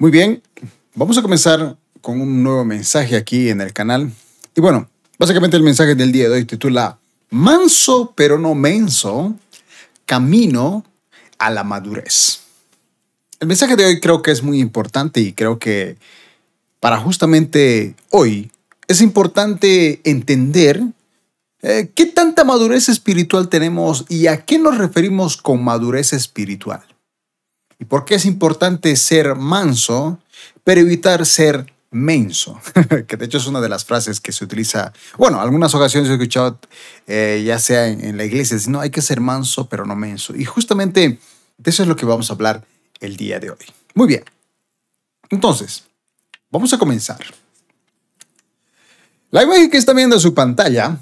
Muy bien, vamos a comenzar con un nuevo mensaje aquí en el canal. Y bueno, básicamente el mensaje del día de hoy titula Manso pero no menso, camino a la madurez. El mensaje de hoy creo que es muy importante y creo que para justamente hoy es importante entender eh, qué tanta madurez espiritual tenemos y a qué nos referimos con madurez espiritual. ¿Y por qué es importante ser manso, pero evitar ser menso? que de hecho es una de las frases que se utiliza, bueno, algunas ocasiones he escuchado, eh, ya sea en, la iglesia, no, hay que ser manso, pero no menso. Y justamente de eso es lo que vamos a hablar el día de hoy. Muy bien. Entonces, vamos a comenzar. La imagen que está viendo en su pantalla,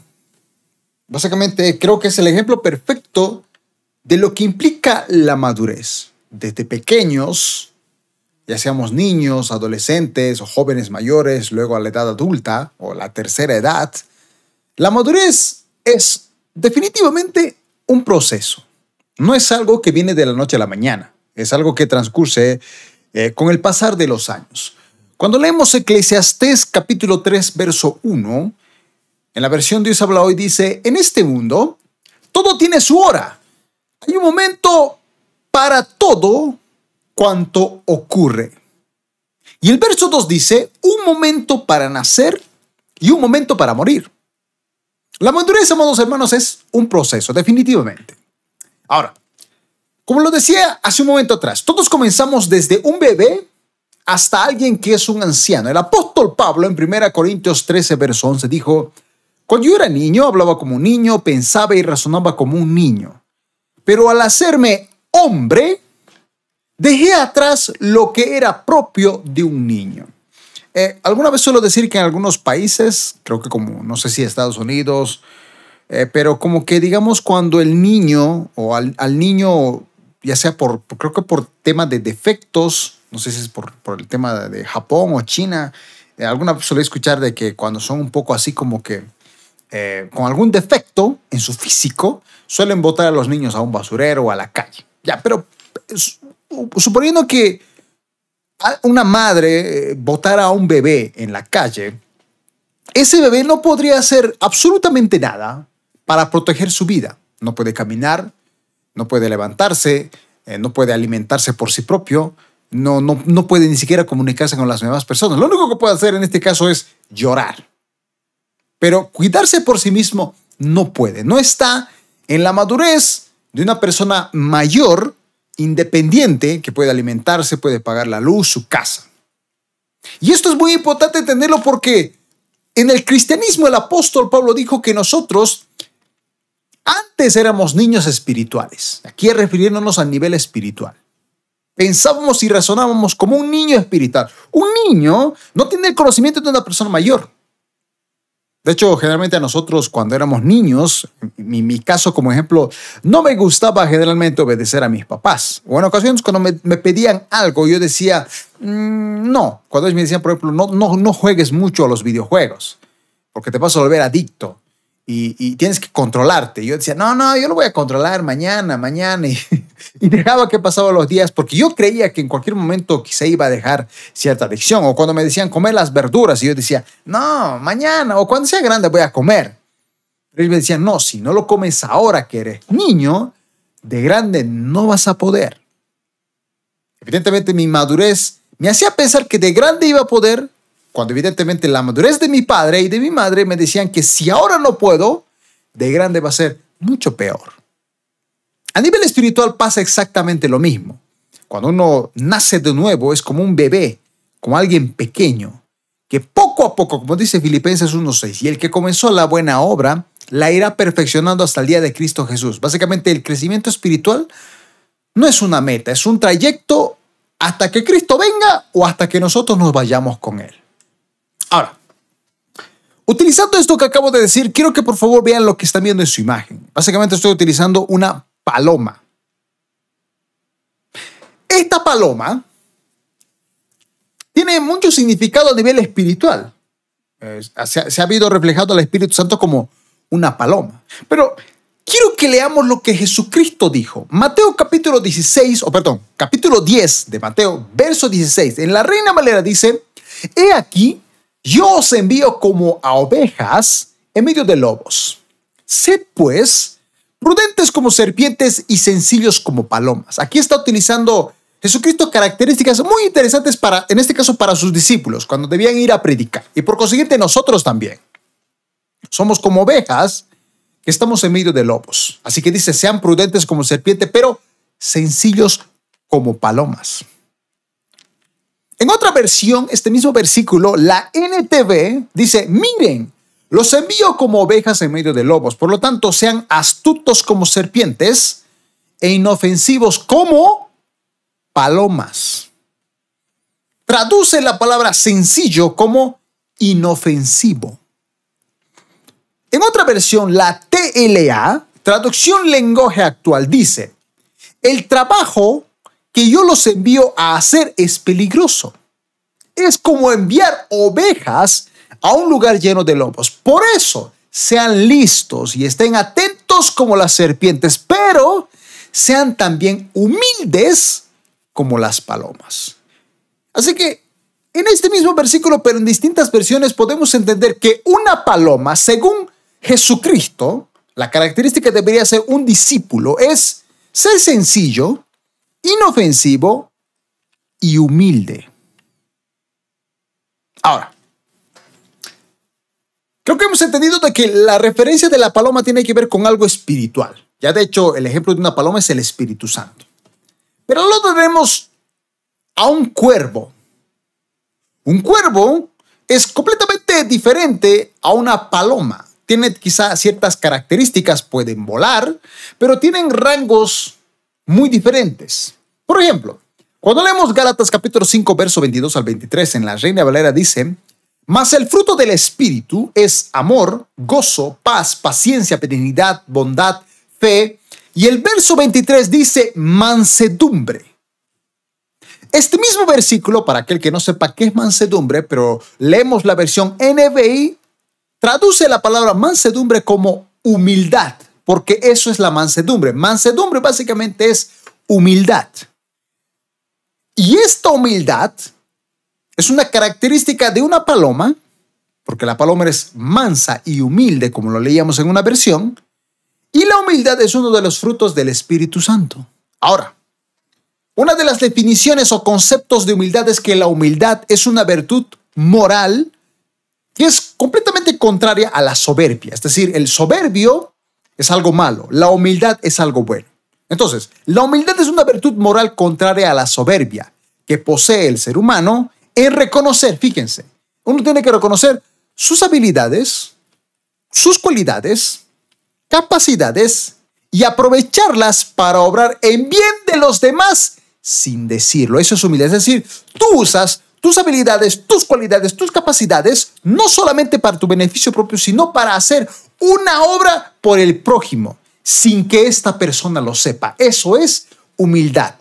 básicamente creo que es el ejemplo perfecto de lo que implica la madurez desde pequeños, ya seamos niños, adolescentes o jóvenes mayores, luego a la edad adulta o la tercera edad, la madurez es definitivamente un proceso. No es algo que viene de la noche a la mañana, es algo que transcurre eh, con el pasar de los años. Cuando leemos Eclesiastés capítulo 3, verso 1, en la versión Dios habla hoy dice, en este mundo todo tiene su hora. Hay un momento para todo cuanto ocurre. Y el verso 2 dice, un momento para nacer y un momento para morir. La madurez, amados hermanos, es un proceso, definitivamente. Ahora, como lo decía hace un momento atrás, todos comenzamos desde un bebé hasta alguien que es un anciano. El apóstol Pablo en 1 Corintios 13, verso 11 dijo, cuando yo era niño hablaba como un niño, pensaba y razonaba como un niño. Pero al hacerme hombre, dejé atrás lo que era propio de un niño. Eh, alguna vez suelo decir que en algunos países, creo que como, no sé si Estados Unidos, eh, pero como que digamos cuando el niño o al, niño, ya sea por, creo que por tema de defectos, no sé si es por, por el tema de Japón o China, eh, alguna vez suele escuchar de que cuando son un poco así como que con algún defecto en su físico, suelen botar a los niños a un basurero o a la calle. Pero suponiendo que una madre botara eh, a un bebé en la calle, ese bebé no podría hacer absolutamente nada para proteger su vida. No puede caminar, no puede levantarse, eh, no puede alimentarse por sí propio, no, no, no puede ni siquiera comunicarse con las nuevas personas. Lo único que puede hacer en este caso es llorar. Pero cuidarse por sí mismo no puede. No está en la madurez de una persona mayor, independiente, que puede alimentarse, puede pagar la luz, su casa. Y esto es muy importante entenderlo porque en el cristianismo el apóstol Pablo dijo que nosotros antes éramos niños espirituales, aquí refiriéndonos al nivel espiritual. Pensábamos y razonábamos como un niño espiritual. Un niño no tiene el conocimiento de una persona mayor. De hecho, generalmente a nosotros cuando éramos niños, en mi, caso como ejemplo, no me gustaba generalmente obedecer a mis papás. O en ocasiones cuando me, pedían algo, yo decía, mm, no. Cuando ellos me decían, por ejemplo, no, no, no juegues mucho a los videojuegos, porque te vas a volver adicto y, tienes que controlarte. Yo decía, no, no, yo lo voy a controlar mañana, mañana. Y, dejaba que pasaban los días porque yo creía que en cualquier momento quizá iba a dejar cierta adicción. O cuando me decían comer las verduras y yo decía, no, mañana o cuando sea grande voy a comer. Pero ellos me decían, no, si no lo comes ahora que eres niño, de grande no vas a poder. Evidentemente mi madurez me hacía pensar que de grande iba a poder, cuando evidentemente la madurez de mi padre y de mi madre me decían que si ahora no puedo, de grande va a ser mucho peor. A nivel espiritual pasa exactamente lo mismo. Cuando uno nace de nuevo es como un bebé, como alguien pequeño, que poco a poco, como dice Filipenses 1.6, y el que comenzó la buena obra, la irá perfeccionando hasta el día de Cristo Jesús. Básicamente el crecimiento espiritual no es una meta, es un trayecto hasta que Cristo venga o hasta que nosotros nos vayamos con Él. Ahora, utilizando esto que acabo de decir, quiero que por favor vean lo que están viendo en su imagen. Básicamente estoy utilizando una paloma. Esta paloma tiene mucho significado a nivel espiritual. se, ha habido reflejado al Espíritu Santo como una paloma. Pero quiero que leamos lo que Jesucristo dijo. Mateo capítulo 16, o perdón, capítulo 10 de Mateo, verso 16. En la Reina Valera dice, He aquí, yo os envío como a ovejas en medio de lobos. Sed pues prudentes como serpientes y sencillos como palomas. Aquí está utilizando Jesucristo características muy interesantes para, en este caso, para sus discípulos, cuando debían ir a predicar. Y por consiguiente, nosotros también. Somos como ovejas que estamos en medio de lobos. Así que dice, sean prudentes como serpiente, pero sencillos como palomas. En otra versión, este mismo versículo, la NTV dice, miren, los envío como ovejas en medio de lobos, por lo tanto, sean astutos como serpientes e inofensivos como palomas. Traduce la palabra sencillo como inofensivo. En otra versión, la TLA, traducción lenguaje actual, dice, el trabajo que yo los envío a hacer es peligroso. Es como enviar ovejas a un lugar lleno de lobos. Por eso, sean listos y estén atentos como las serpientes, pero sean también humildes como las palomas. Así que en este mismo versículo, pero en distintas versiones, podemos entender que una paloma, según Jesucristo, la característica debería ser un discípulo, es ser sencillo, inofensivo y humilde. Ahora, creo que hemos entendido de que la referencia de la paloma tiene que ver con algo espiritual. Ya de hecho, el ejemplo de una paloma es el Espíritu Santo. Pero luego tenemos a un cuervo. Un cuervo es completamente diferente a una paloma. Tiene quizá ciertas características, pueden volar, pero tienen rangos muy diferentes. Por ejemplo, cuando leemos Gálatas capítulo 5, verso 22 al 23 en la Reina Valera dice, mas el fruto del Espíritu es amor, gozo, paz, paciencia, benignidad, bondad, fe, y el verso 23 dice mansedumbre. Este mismo versículo, para aquel que no sepa qué es mansedumbre, pero leemos la versión NBI, traduce la palabra mansedumbre como humildad, porque eso es la mansedumbre. Mansedumbre básicamente es humildad. Y esta humildad es una característica de una paloma, porque la paloma es mansa y humilde, como lo leíamos en una versión, y la humildad es uno de los frutos del Espíritu Santo. Ahora, una de las definiciones o conceptos de humildad es que la humildad es una virtud moral que es completamente contraria a la soberbia. Es decir, el soberbio es algo malo, la humildad es algo bueno. Entonces, la humildad es una virtud moral contraria a la soberbia que posee el ser humano en reconocer, fíjense, uno tiene que reconocer sus habilidades, sus cualidades, capacidades y aprovecharlas para obrar en bien de los demás sin decirlo. Eso es humildad. Es decir, tú usas tus habilidades, tus cualidades, tus capacidades, no solamente para tu beneficio propio, sino para hacer una obra por el prójimo, sin que esta persona lo sepa. Eso es humildad.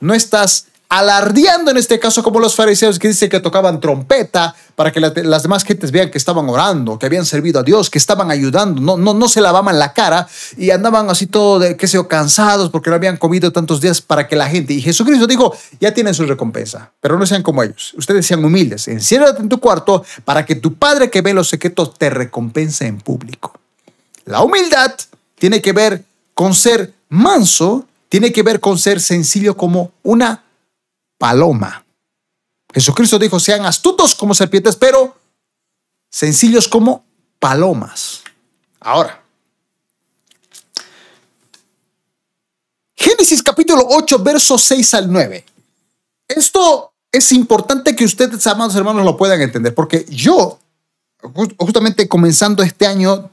No estás alardeando en este caso como los fariseos que dicen que tocaban trompeta para que las demás gentes vean que estaban orando, que habían servido a Dios, que estaban ayudando, no, no, no se lavaban la cara y andaban así todo de, qué sé yo, cansados porque no habían comido tantos días para que la gente, y Jesucristo dijo, ya tienen su recompensa, pero no sean como ellos, ustedes sean humildes, enciérrate en tu cuarto para que tu Padre que ve los secretos te recompense en público. La humildad tiene que ver con ser manso, tiene que ver con ser sencillo como una paloma. Jesucristo dijo, sean astutos como serpientes, pero sencillos como palomas. Ahora, Génesis capítulo 8, versos 6 al 9. Esto es importante que ustedes, amados hermanos, lo puedan entender, porque yo, justamente comenzando este año,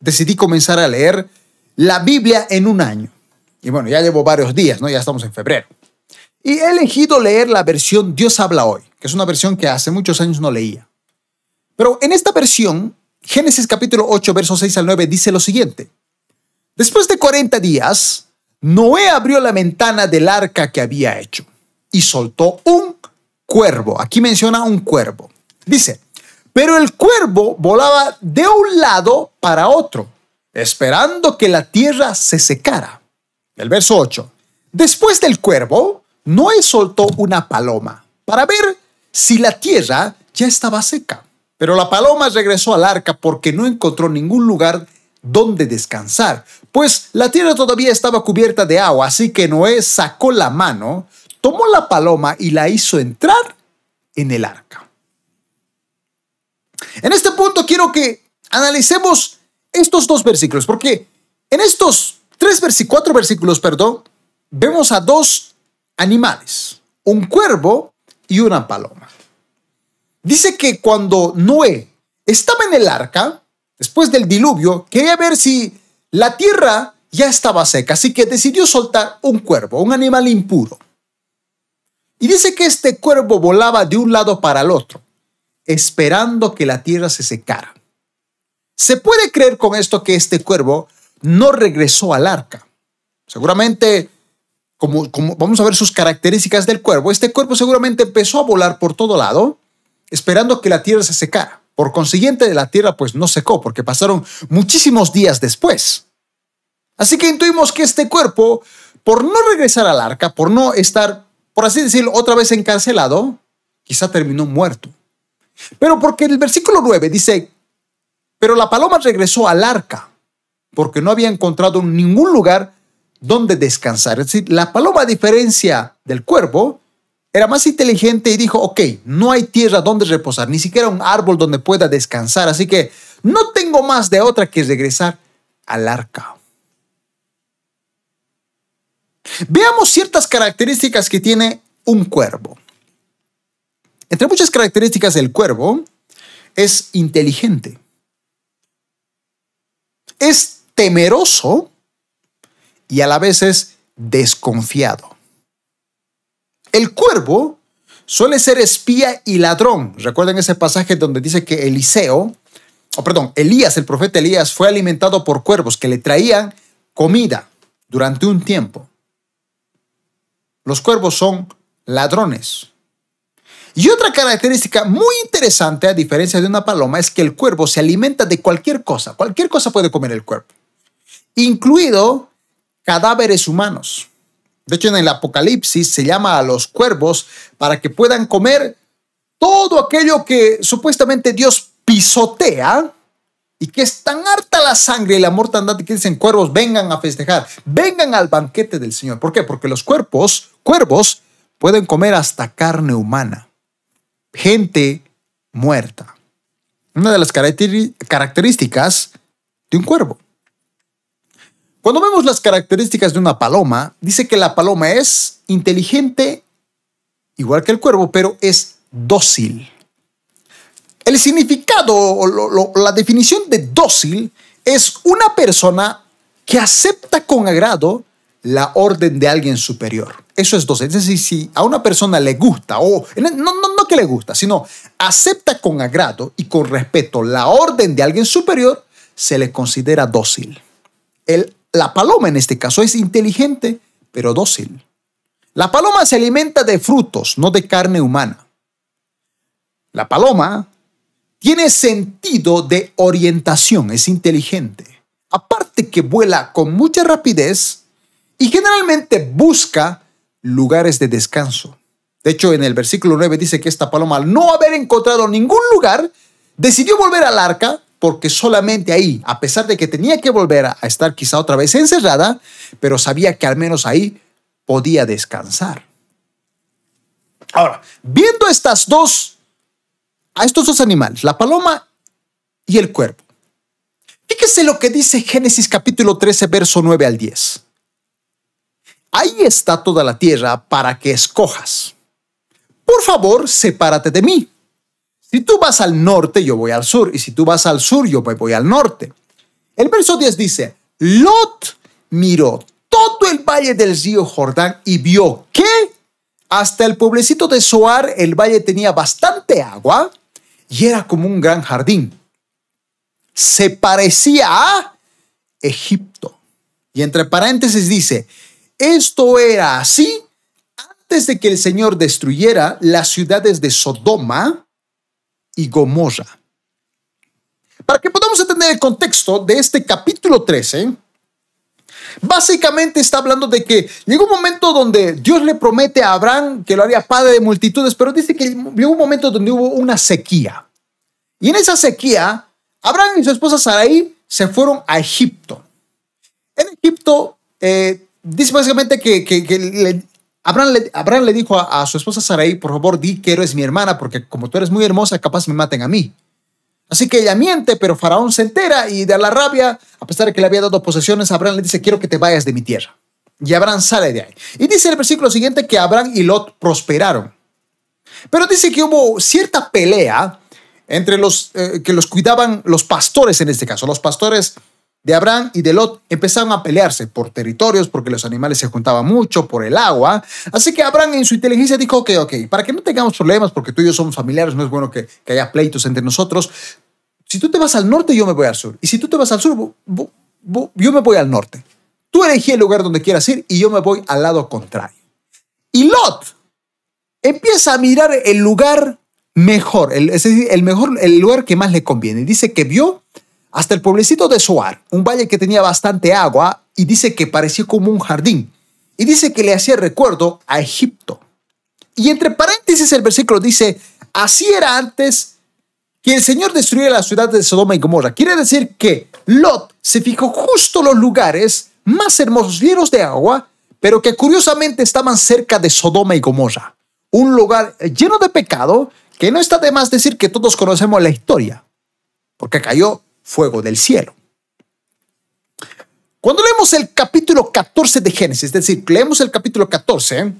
decidí comenzar a leer la Biblia en un año. Y bueno, ya llevo varios días, ¿no? Ya estamos en febrero. Y he elegido leer la versión Dios habla hoy, que es una versión que hace muchos años no leía. Pero en esta versión, Génesis capítulo 8, versos 6 al 9 dice lo siguiente. Después de 40 días, Noé abrió la ventana del arca que había hecho y soltó un cuervo. Aquí menciona un cuervo. Dice, pero el cuervo volaba de un lado para otro esperando que la tierra se secara. El verso 8. Después del cuervo, Noé soltó una paloma para ver si la tierra ya estaba seca. Pero la paloma regresó al arca porque no encontró ningún lugar donde descansar, pues la tierra todavía estaba cubierta de agua, así que Noé sacó la mano, tomó la paloma y la hizo entrar en el arca. En este punto quiero que analicemos estos dos versículos, porque en estos tres versículos, cuatro versículos, perdón, vemos a dos animales, un cuervo y una paloma. Dice que cuando Noé estaba en el arca, después del diluvio, quería ver si la tierra ya estaba seca, así que decidió soltar un cuervo, un animal impuro. Y dice que este cuervo volaba de un lado para el otro, esperando que la tierra se secara. Se puede creer con esto que este cuervo no regresó al arca. Seguramente, como, vamos a ver sus características del cuervo, este cuervo seguramente empezó a volar por todo lado, esperando que la tierra se secara. Por consiguiente, la tierra pues no secó porque pasaron muchísimos días después. Así que intuimos que este cuerpo, por no regresar al arca, por no estar, por así decirlo, otra vez encarcelado, quizá terminó muerto. Pero porque el versículo 9 dice, pero la paloma regresó al arca porque no había encontrado ningún lugar donde descansar. Es decir, la paloma, a diferencia del cuervo, era más inteligente y dijo, ok, no hay tierra donde reposar, ni siquiera un árbol donde pueda descansar, así que no tengo más de otra que regresar al arca. Veamos ciertas características que tiene un cuervo. Entre muchas características del cuervo, es inteligente, es temeroso y a la vez es desconfiado. El cuervo suele ser espía y ladrón. Recuerden ese pasaje donde dice que Eliseo, o perdón, Elías, el profeta Elías, fue alimentado por cuervos que le traían comida durante un tiempo. Los cuervos son ladrones. Y otra característica muy interesante, a diferencia de una paloma, es que el cuervo se alimenta de cualquier cosa. Cualquier cosa puede comer el cuervo, incluido cadáveres humanos. De hecho, en el Apocalipsis se llama a los cuervos para que puedan comer todo aquello que supuestamente Dios pisotea y que es tan harta la sangre y la mortandad que dicen cuervos vengan a festejar, vengan al banquete del Señor. ¿Por qué? Porque los cuerpos, cuervos pueden comer hasta carne humana, gente muerta. Una de las características de un cuervo. Cuando vemos las características de una paloma, dice que la paloma es inteligente, igual que el cuervo, pero es dócil. El significado o la definición de dócil es una persona que acepta con agrado la orden de alguien superior. Eso es dócil. Es decir, si a una persona le gusta, o no, no, no que le gusta, sino acepta con agrado y con respeto la orden de alguien superior, se le considera dócil. El la paloma en este caso es inteligente, pero dócil. La paloma se alimenta de frutos, no de carne humana. La paloma tiene sentido de orientación, es inteligente. Aparte que vuela con mucha rapidez y generalmente busca lugares de descanso. De hecho, en el versículo 9 dice que esta paloma, al no haber encontrado ningún lugar, decidió volver al arca porque solamente ahí, a pesar de que tenía que volver a estar quizá otra vez encerrada, pero sabía que al menos ahí podía descansar. Ahora, viendo estas dos, a estos dos animales, la paloma y el cuervo, fíjese lo que dice Génesis capítulo 13, verso 9 al 10. Ahí está toda la tierra para que escojas. Por favor, sepárate de mí si tú vas al norte, yo voy al sur, y si tú vas al sur, yo voy al norte. El verso 10 dice, Lot miró todo el valle del río Jordán y vio que hasta el pueblecito de Soar el valle tenía bastante agua y era como un gran jardín. Se parecía a Egipto. Y entre paréntesis dice, esto era así antes de que el Señor destruyera las ciudades de Sodoma y Gomorra. Para que podamos entender el contexto de este capítulo 13, básicamente está hablando de que llegó un momento donde Dios le promete a Abraham que lo haría padre de multitudes, pero dice que llegó un momento donde hubo una sequía. Y en esa sequía, Abraham y su esposa Sarai se fueron a Egipto. En Egipto, eh, dice básicamente que, Abraham, le, dijo a, su esposa Sarai, por favor, di que eres mi hermana, porque como tú eres muy hermosa, capaz me maten a mí. Así que ella miente, pero Faraón se entera y de la rabia, a pesar de que le había dado posesiones, Abraham le dice, quiero que te vayas de mi tierra. Y Abraham sale de ahí. Y dice el versículo siguiente que Abraham y Lot prosperaron. Pero dice que hubo cierta pelea entre los eh, que los cuidaban los pastores en este caso. Los pastores de Abraham y de Lot empezaron a pelearse por territorios, porque los animales se juntaban mucho, por el agua. Así que Abraham en su inteligencia dijo, ok, ok, para que no tengamos problemas, porque tú y yo somos familiares, no es bueno que, haya pleitos entre nosotros. Si tú te vas al norte, yo me voy al sur. Y si tú te vas al sur, yo me voy al norte. Tú elegí el lugar donde quieras ir y yo me voy al lado contrario. Y Lot empieza a mirar el lugar mejor, es decir, el mejor, el lugar que más le conviene. Dice que vio hasta el pueblecito de Soar, un valle que tenía bastante agua y dice que parecía como un jardín. Y dice que le hacía recuerdo a Egipto. Y entre paréntesis el versículo dice, así era antes que el Señor destruyera la ciudad de Sodoma y Gomorra. Quiere decir que Lot se fijó justo los lugares más hermosos, llenos de agua, pero que curiosamente estaban cerca de Sodoma y Gomorra. Un lugar lleno de pecado que no está de más decir que todos conocemos la historia, porque cayó fuego del cielo. Cuando leemos el capítulo 14 de Génesis, es decir, leemos el capítulo 14,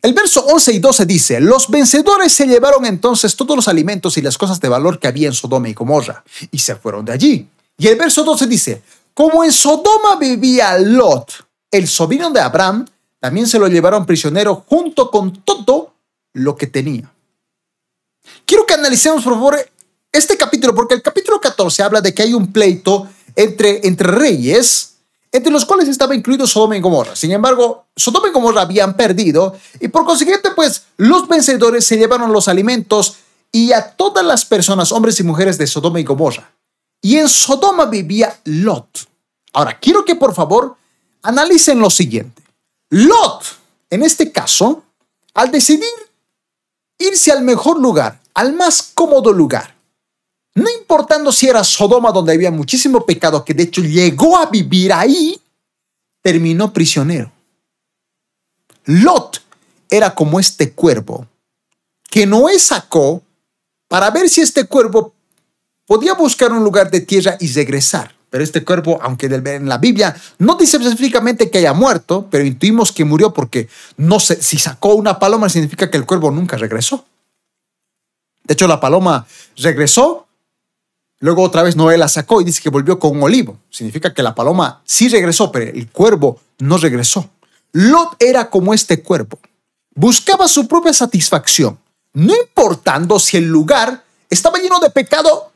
el verso 11 y 12 dice, los vencedores se llevaron entonces todos los alimentos y las cosas de valor que había en Sodoma y Gomorra, y se fueron de allí. Y el verso 12 dice, como en Sodoma vivía Lot, el sobrino de Abraham, también se lo llevaron prisionero junto con todo lo que tenía. Quiero que analicemos, por favor, este capítulo, porque el capítulo 14 habla de que hay un pleito entre, entre reyes, entre los cuales estaba incluido Sodoma y Gomorra. Sin embargo, Sodoma y Gomorra habían perdido y por consiguiente, pues los vencedores se llevaron los alimentos y a todas las personas, hombres y mujeres de Sodoma y Gomorra. Y en Sodoma vivía Lot. Ahora, quiero que por favor analicen lo siguiente. Lot, en este caso, al decidir irse al mejor lugar, al más cómodo lugar. No importando si era Sodoma donde había muchísimo pecado, que de hecho llegó a vivir ahí, terminó prisionero. Lot era como este cuervo que Noé sacó para ver si este cuervo podía buscar un lugar de tierra y regresar. Pero este cuervo, aunque en la Biblia no dice específicamente que haya muerto, pero intuimos que murió porque no sé, si sacó una paloma significa que el cuervo nunca regresó. De hecho, la paloma regresó, luego otra vez Noé la sacó y dice que volvió con un olivo. Significa que la paloma sí regresó, pero el cuervo no regresó. Lot era como este cuervo. Buscaba su propia satisfacción, no importando si el lugar estaba lleno de pecado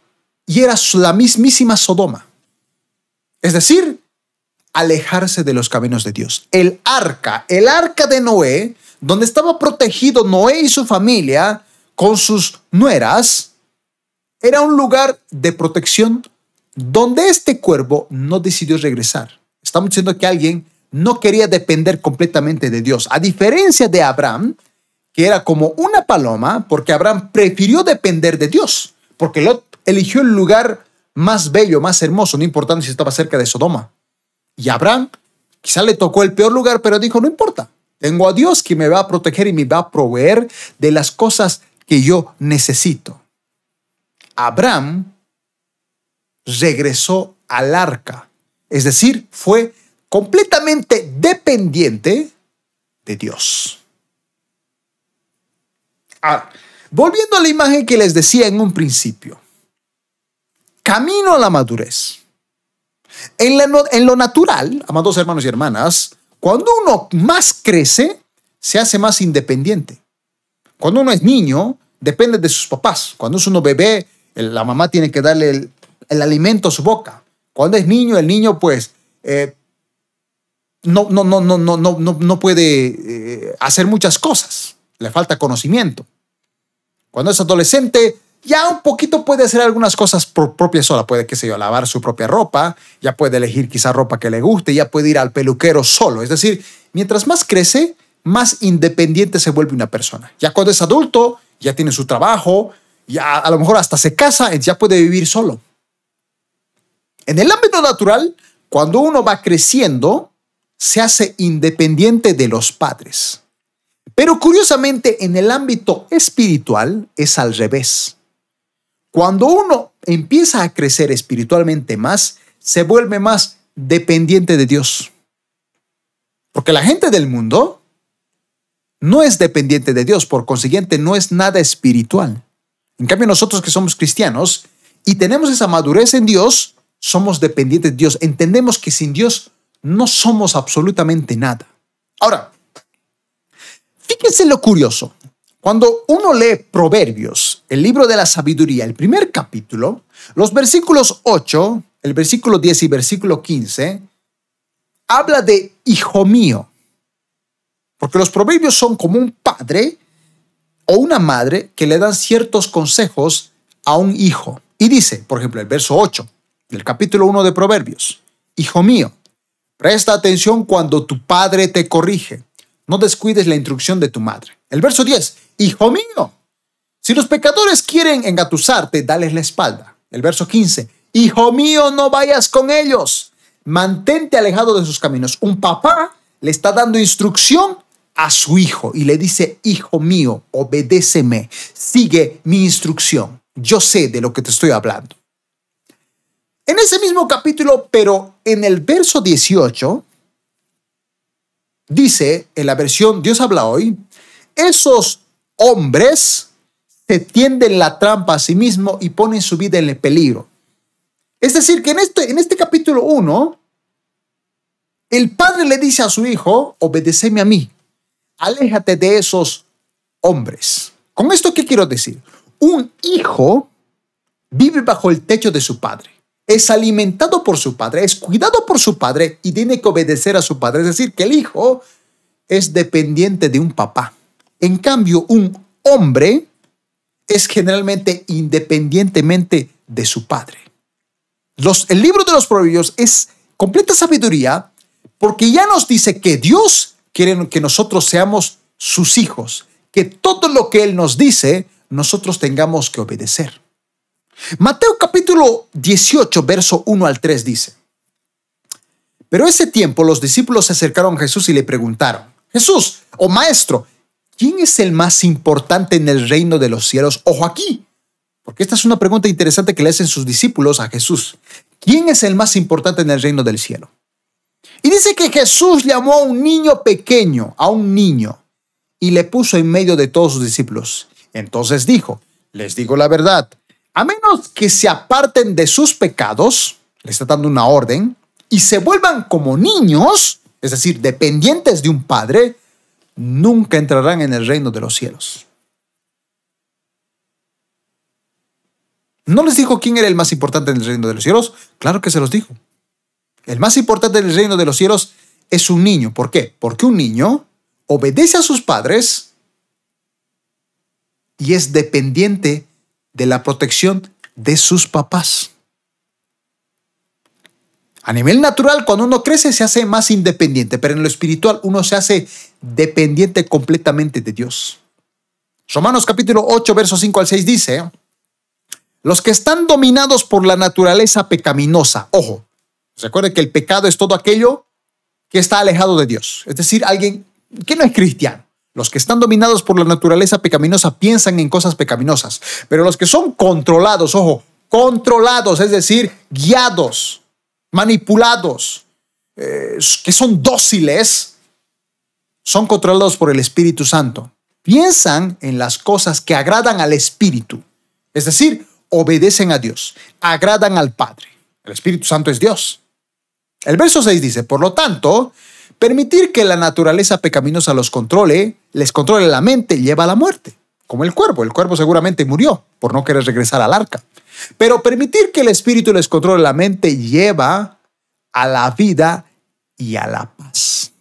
y era la mismísima Sodoma. Es decir, alejarse de los caminos de Dios. El arca, el arca de Noé, donde estaba protegido Noé y su familia, con sus nueras, era un lugar de protección donde este cuervo no decidió regresar. Estamos diciendo que alguien no quería depender completamente de Dios, a diferencia de Abraham, que era como una paloma, porque Abraham prefirió depender de Dios, porque Lot eligió el lugar más bello, más hermoso, no importando si estaba cerca de Sodoma. Y Abraham quizá le tocó el peor lugar, pero dijo, no importa, tengo a Dios que me va a proteger y me va a proveer de las cosas que yo necesito. Abraham regresó al arca, es decir, fue completamente dependiente de Dios. Ah, volviendo a la imagen que les decía en un principio, camino a la madurez. En, en lo natural, amados hermanos y hermanas, cuando uno más crece, se hace más independiente. Cuando uno es niño, depende de sus papás. Cuando es uno bebé, la mamá tiene que darle el, alimento a su boca. Cuando es niño, el niño pues no, no, no, no, no, no, no puede hacer muchas cosas. Le falta conocimiento. Cuando es adolescente, ya un poquito puede hacer algunas cosas por propia sola. Puede, qué sé yo, lavar su propia ropa, ya puede elegir quizá ropa que le guste, ya puede ir al peluquero solo. Es decir, mientras más crece, más independiente se vuelve una persona. Ya cuando es adulto, ya tiene su trabajo, ya a lo mejor hasta se casa, ya puede vivir solo. En el ámbito natural, cuando uno va creciendo, se hace independiente de los padres. Pero curiosamente, en el ámbito espiritual es al revés. Cuando uno empieza a crecer espiritualmente más, se vuelve más dependiente de Dios. Porque la gente del mundo no es dependiente de Dios, por consiguiente no es nada espiritual. En cambio, nosotros que somos cristianos y tenemos esa madurez en Dios, somos dependientes de Dios. Entendemos que sin Dios no somos absolutamente nada. Ahora, fíjense lo curioso. Cuando uno lee Proverbios, el libro de la sabiduría, el primer capítulo, los versículos 8, el versículo 10 y versículo 15, habla de hijo mío. Porque los proverbios son como un padre o una madre que le dan ciertos consejos a un hijo. Y dice, por ejemplo, el verso 8 del capítulo 1 de Proverbios, Hijo mío, presta atención cuando tu padre te corrige. No descuides la instrucción de tu madre. El verso 10, Hijo mío, si los pecadores quieren engatusarte, dales la espalda. El verso 15, Hijo mío, no vayas con ellos. Mantente alejado de sus caminos. Un papá le está dando instrucción a su hijo y le dice, Hijo mío, obedéceme, sigue mi instrucción. Yo sé de lo que te estoy hablando. En ese mismo capítulo, pero en el verso 18, dice en la versión Dios habla hoy, esos hombres se tienden la trampa a sí mismo y ponen su vida en el peligro. Es decir, que en este, en este capítulo 1, el padre le dice a su hijo, obedéceme a mí, aléjate de esos hombres. ¿Con esto qué quiero decir? Un hijo vive bajo el techo de su padre es alimentado por su padre, es cuidado por su padre y tiene que obedecer a su padre. Es decir, que el hijo es dependiente de un papá. En cambio, un hombre es generalmente independientemente de su padre. Los, el libro de los proverbios es completa sabiduría porque ya nos dice que Dios quiere que nosotros seamos sus hijos, que todo lo que Él nos dice, nosotros tengamos que obedecer. Mateo capítulo 18, verso 1 al 3 dice, Pero ese tiempo los discípulos se acercaron a Jesús y le preguntaron, Jesús, o oh maestro, ¿quién es el más importante en el reino de los cielos? Ojo aquí, porque esta es una pregunta interesante que le hacen sus discípulos a Jesús. ¿Quién es el más importante en el reino del cielo? Y dice que Jesús llamó a un niño pequeño, a un niño, y le puso en medio de todos sus discípulos. Entonces dijo, les digo la verdad, a menos que se aparten de sus pecados, le está dando una orden, y se vuelvan como niños, es decir, dependientes de un padre, nunca entrarán en el reino de los cielos. ¿No les dijo quién era el más importante en el reino de los cielos? Claro que se los dijo. El más importante en el reino de los cielos es un niño. ¿Por qué? Porque un niño obedece a sus padres y es dependiente de la protección de sus papás. A nivel natural, cuando uno crece, se hace más independiente, pero en lo espiritual uno se hace dependiente completamente de Dios. Romanos capítulo 8, versos 5 al 6 dice, los que están dominados por la naturaleza pecaminosa, ojo, recuerde que el pecado es todo aquello que está alejado de Dios, es decir, alguien que no es cristiano. Los que están dominados por la naturaleza pecaminosa piensan en cosas pecaminosas, pero los que son controlados, ojo, controlados, es decir, guiados, manipulados, eh, que son dóciles, son controlados por el Espíritu Santo. Piensan en las cosas que agradan al Espíritu, es decir, obedecen a Dios, agradan al Padre. El Espíritu Santo es Dios. El verso 6 dice, por lo tanto, Permitir que la naturaleza pecaminosa los controle, les controle la mente, lleva a la muerte, como el cuervo. El cuervo seguramente murió por no querer regresar al arca. Pero permitir que el espíritu les controle la mente lleva a la vida y a la paz.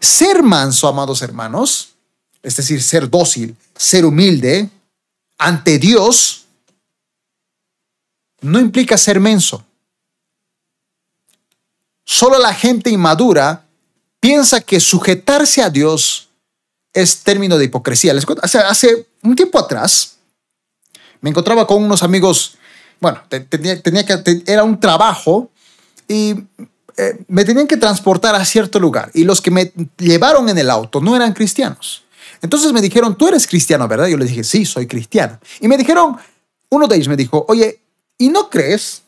Ser manso, amados hermanos, es decir, ser dócil, ser humilde, ante Dios no implica ser menso. Solo la gente inmadura piensa que sujetarse a Dios es término de hipocresía. hace, un tiempo atrás me encontraba con unos amigos, bueno, tenía, que, era un trabajo y eh, me tenían que transportar a cierto lugar y los que me llevaron en el auto no eran cristianos. Entonces me dijeron, tú eres cristiano, ¿verdad? Yo les dije, sí, soy cristiano. Y me dijeron, uno de ellos me dijo, oye, ¿y no crees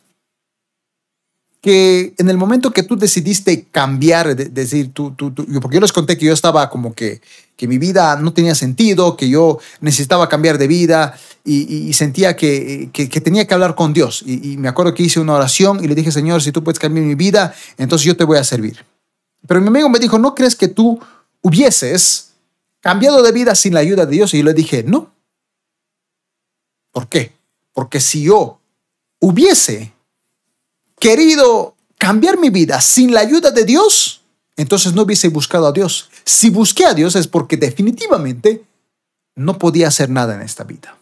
que en el momento que tú decidiste cambiar, de, decir, tú, tú, porque yo les conté que yo estaba como que, que mi vida no tenía sentido, que yo necesitaba cambiar de vida y, sentía que, que, tenía que hablar con Dios. Y, y, me acuerdo que hice una oración y le dije, Señor, si tú puedes cambiar mi vida, entonces yo te voy a servir. Pero mi amigo me dijo, ¿no crees que tú hubieses cambiado de vida sin la ayuda de Dios? Y yo le dije, no. ¿Por qué? Porque si yo hubiese querido cambiar mi vida sin la ayuda de Dios, entonces no hubiese buscado a Dios. Si busqué a Dios es porque definitivamente no podía hacer nada en esta vida.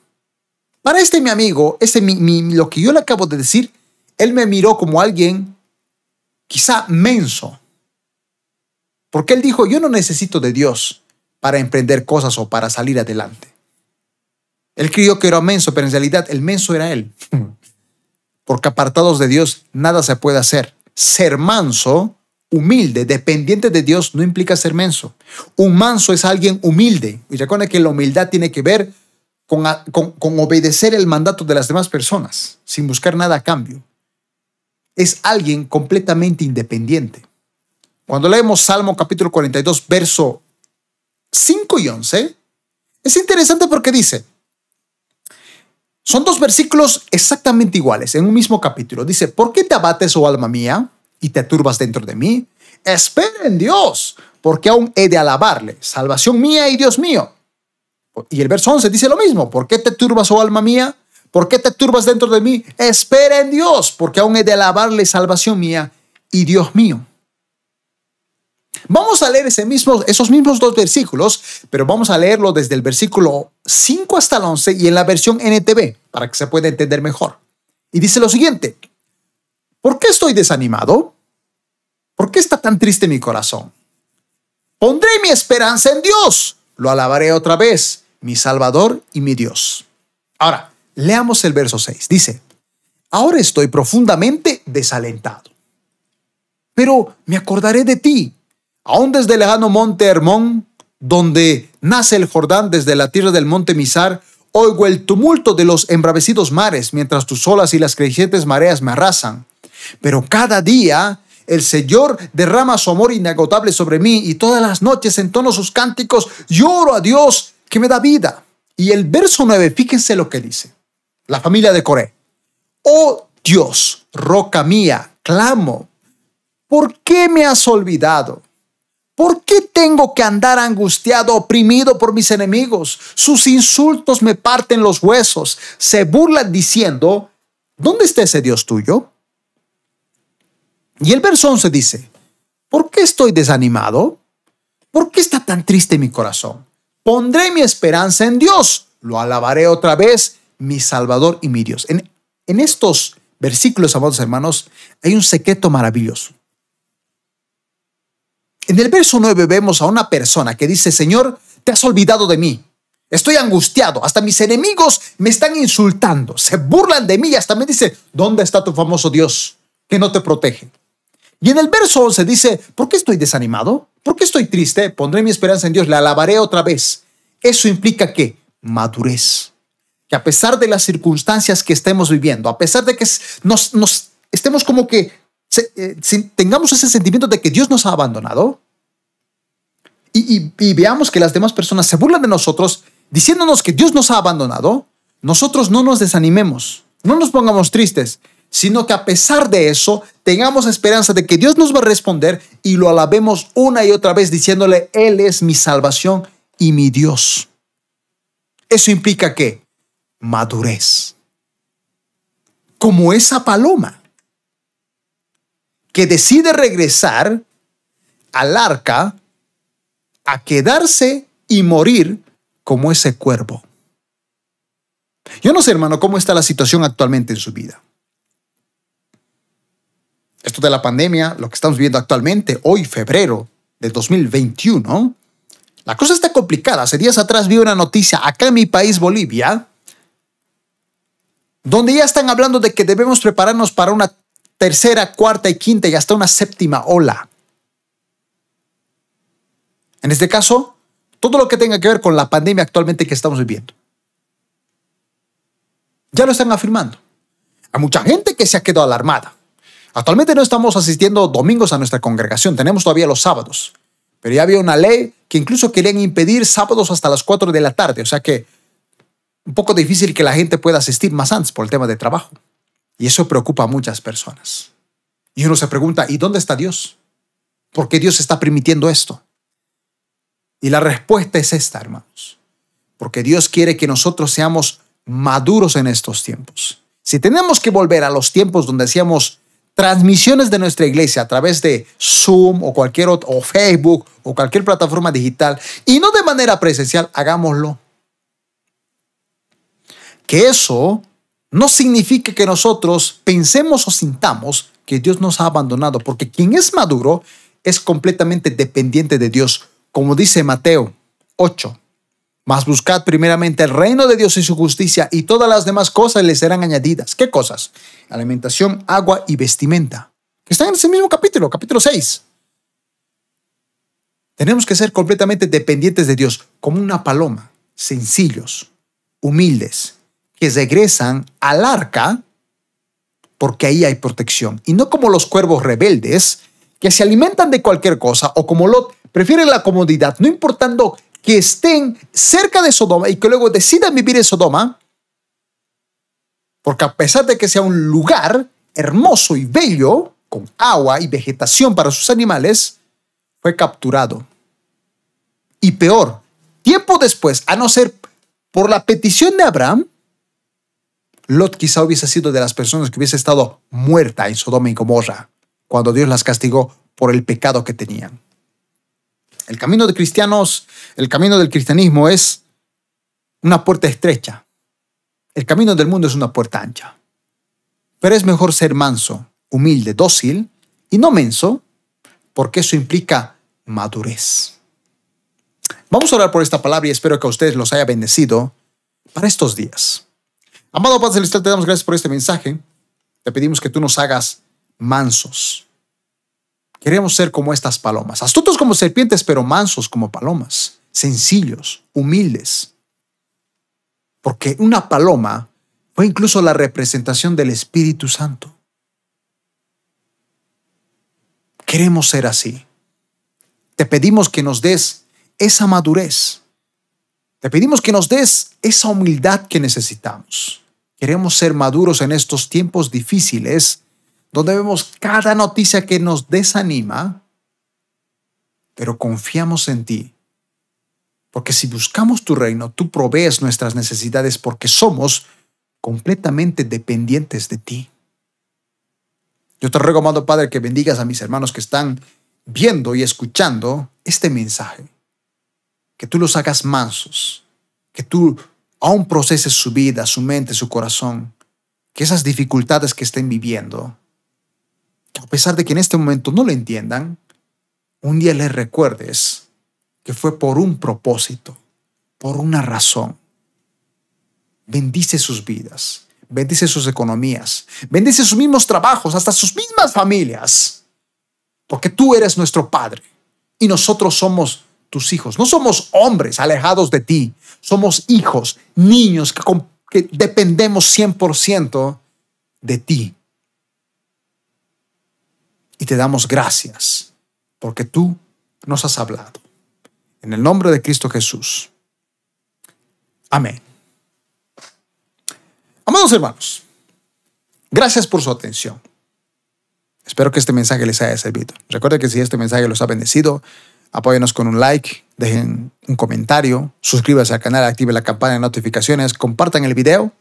Para este mi amigo, este lo que yo le acabo de decir, él me miró como alguien quizá menso. Porque él dijo, yo no necesito de Dios para emprender cosas o para salir adelante. Él creyó que era menso, pero en realidad el menso era él. porque apartados de Dios nada se puede hacer. Ser manso, humilde, dependiente de Dios no implica ser menso. Un manso es alguien humilde. Y recuerda que la humildad tiene que ver con, con, obedecer el mandato de las demás personas, sin buscar nada a cambio. Es alguien completamente independiente. Cuando leemos Salmo capítulo 42, verso 5 y 11, es interesante porque dice, son dos versículos exactamente iguales en un mismo capítulo. Dice, ¿por qué te abates, oh alma mía, y te turbas dentro de mí? Espera en Dios, porque aún he de alabarle, salvación mía y Dios mío. Y el verso 11 dice lo mismo, ¿por qué te turbas, oh alma mía? ¿Por qué te turbas dentro de mí? Espera en Dios, porque aún he de alabarle, salvación mía y Dios mío. Vamos a leer esos mismos dos versículos, pero vamos a leerlo desde el versículo 5 hasta el 11 y en la versión NTV, para que se pueda entender mejor. Y dice lo siguiente, ¿por qué estoy desanimado? ¿Por qué está tan triste mi corazón? Pondré mi esperanza en Dios, lo alabaré otra vez, mi Salvador y mi Dios. Ahora, leamos el verso 6. Dice, ahora estoy profundamente desalentado, pero me acordaré de ti aún desde el lejano monte Hermón, donde nace el Jordán desde la tierra del monte Misar, oigo el tumulto de los embravecidos mares, mientras tus olas y las crecientes mareas me arrasan. Pero cada día el Señor derrama su amor inagotable sobre mí y todas las noches entono sus cánticos, lloro a Dios que me da vida. Y el verso 9, fíjense lo que dice. La familia de Coré. Oh Dios, roca mía, clamo, ¿por qué me has olvidado? ¿Por qué tengo que andar angustiado, oprimido por mis enemigos? Sus insultos me parten los huesos. Se burlan diciendo, ¿dónde está ese Dios tuyo? Y el verso 11 dice, ¿por qué estoy desanimado? ¿Por qué está tan triste mi corazón? Pondré mi esperanza en Dios. Lo alabaré otra vez, mi Salvador y mi Dios. En, en estos versículos, amados hermanos, hay un secreto maravilloso. En el verso 9 vemos a una persona que dice, Señor, te has olvidado de mí. Estoy angustiado, hasta mis enemigos me están insultando, se burlan de mí y hasta me dice, ¿dónde está tu famoso Dios que no te protege? Y en el verso 11 dice, ¿por qué estoy desanimado? ¿Por qué estoy triste? Pondré mi esperanza en Dios, le alabaré otra vez. Eso implica que madurez, que a pesar de las circunstancias que estemos viviendo, a pesar de que nos, nos estemos como que eh, tengamos ese sentimiento de que Dios nos ha abandonado y, veamos que las demás personas se burlan de nosotros diciéndonos que Dios nos ha abandonado, nosotros no nos desanimemos, no nos pongamos tristes, sino que a pesar de eso tengamos esperanza de que Dios nos va a responder y lo alabemos una y otra vez diciéndole, Él es mi salvación y mi Dios. Eso implica que madurez. Como esa paloma que decide regresar al arca a quedarse y morir como ese cuervo. Yo no sé, hermano, cómo está la situación actualmente en su vida. Esto de la pandemia, lo que estamos viviendo actualmente, hoy, febrero de 2021, la cosa está complicada. Hace días atrás vi una noticia acá en mi país, Bolivia, donde ya están hablando de que debemos prepararnos para una tercera, cuarta y quinta y hasta una séptima ola. En este caso, todo lo que tenga que ver con la pandemia actualmente que estamos viviendo. Ya lo están afirmando. Hay mucha gente que se ha quedado alarmada. Actualmente no estamos asistiendo domingos a nuestra congregación, tenemos todavía los sábados. Pero ya había una ley que incluso querían impedir sábados hasta las 4 de la tarde, o sea que un poco difícil que la gente pueda asistir más antes por el tema de trabajo. Y eso preocupa a muchas personas. Y uno se pregunta, ¿y dónde está Dios? ¿Por qué Dios está permitiendo esto? Y la respuesta es esta, hermanos. Porque Dios quiere que nosotros seamos maduros en estos tiempos. Si tenemos que volver a los tiempos donde hacíamos transmisiones de nuestra iglesia a través de Zoom o cualquier otro, o Facebook o cualquier plataforma digital y no de manera presencial, hagámoslo. Que eso no significa que nosotros pensemos o sintamos que Dios nos ha abandonado, porque quien es maduro es completamente dependiente de Dios, como dice Mateo 8. Mas buscad primeramente el reino de Dios y su justicia, y todas las demás cosas le serán añadidas. ¿Qué cosas? Alimentación, agua y vestimenta. Están en ese mismo capítulo, capítulo 6. Tenemos que ser completamente dependientes de Dios, como una paloma, sencillos, humildes, que regresan al arca porque ahí hay protección. Y no como los cuervos rebeldes que se alimentan de cualquier cosa o como Lot prefieren la comodidad, no importando que estén cerca de Sodoma y que luego decidan vivir en Sodoma, porque a pesar de que sea un lugar hermoso y bello, con agua y vegetación para sus animales, fue capturado. Y peor, tiempo después, a no ser por la petición de Abraham, Lot quizá hubiese sido de las personas que hubiese estado muerta en Sodoma y Gomorra cuando Dios las castigó por el pecado que tenían. El camino de cristianos, el camino del cristianismo es una puerta estrecha. El camino del mundo es una puerta ancha. Pero es mejor ser manso, humilde, dócil y no menso, porque eso implica madurez. Vamos a orar por esta palabra y espero que a ustedes los haya bendecido para estos días. Amado Padre Celestial, te damos gracias por este mensaje. Te pedimos que tú nos hagas mansos. Queremos ser como estas palomas, astutos como serpientes, pero mansos como palomas, sencillos, humildes. Porque una paloma fue incluso la representación del Espíritu Santo. Queremos ser así. Te pedimos que nos des esa madurez. Te pedimos que nos des esa humildad que necesitamos. Queremos ser maduros en estos tiempos difíciles, donde vemos cada noticia que nos desanima, pero confiamos en ti. Porque si buscamos tu reino, tú provees nuestras necesidades porque somos completamente dependientes de ti. Yo te ruego, amado Padre, que bendigas a mis hermanos que están viendo y escuchando este mensaje. Que tú los hagas mansos, que tú aún proceses su vida, su mente, su corazón, que esas dificultades que estén viviendo, a pesar de que en este momento no lo entiendan, un día les recuerdes que fue por un propósito, por una razón. Bendice sus vidas, bendice sus economías, bendice sus mismos trabajos, hasta sus mismas familias, porque tú eres nuestro Padre y nosotros somos tus hijos. No somos hombres alejados de ti, somos hijos, niños que, que dependemos 100% de ti. Y te damos gracias porque tú nos has hablado. En el nombre de Cristo Jesús. Amén. Amados hermanos, gracias por su atención. Espero que este mensaje les haya servido. Recuerden que si este mensaje los ha bendecido, Apóyenos con un like, dejen un comentario, suscríbanse al canal, activen la campana de notificaciones, compartan el video.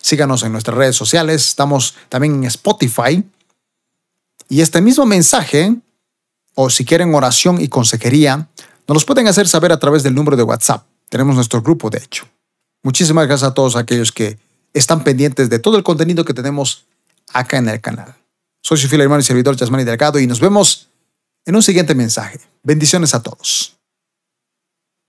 Síganos en nuestras redes sociales, estamos también en Spotify. Y este mismo mensaje, o si quieren oración y consejería, nos los pueden hacer saber a través del número de WhatsApp. Tenemos nuestro grupo, de hecho. Muchísimas gracias a todos aquellos que están pendientes de todo el contenido que tenemos acá en el canal. Soy su fiel hermano y servidor Yasmani Delgado y nos vemos en un siguiente mensaje. Bendiciones a todos.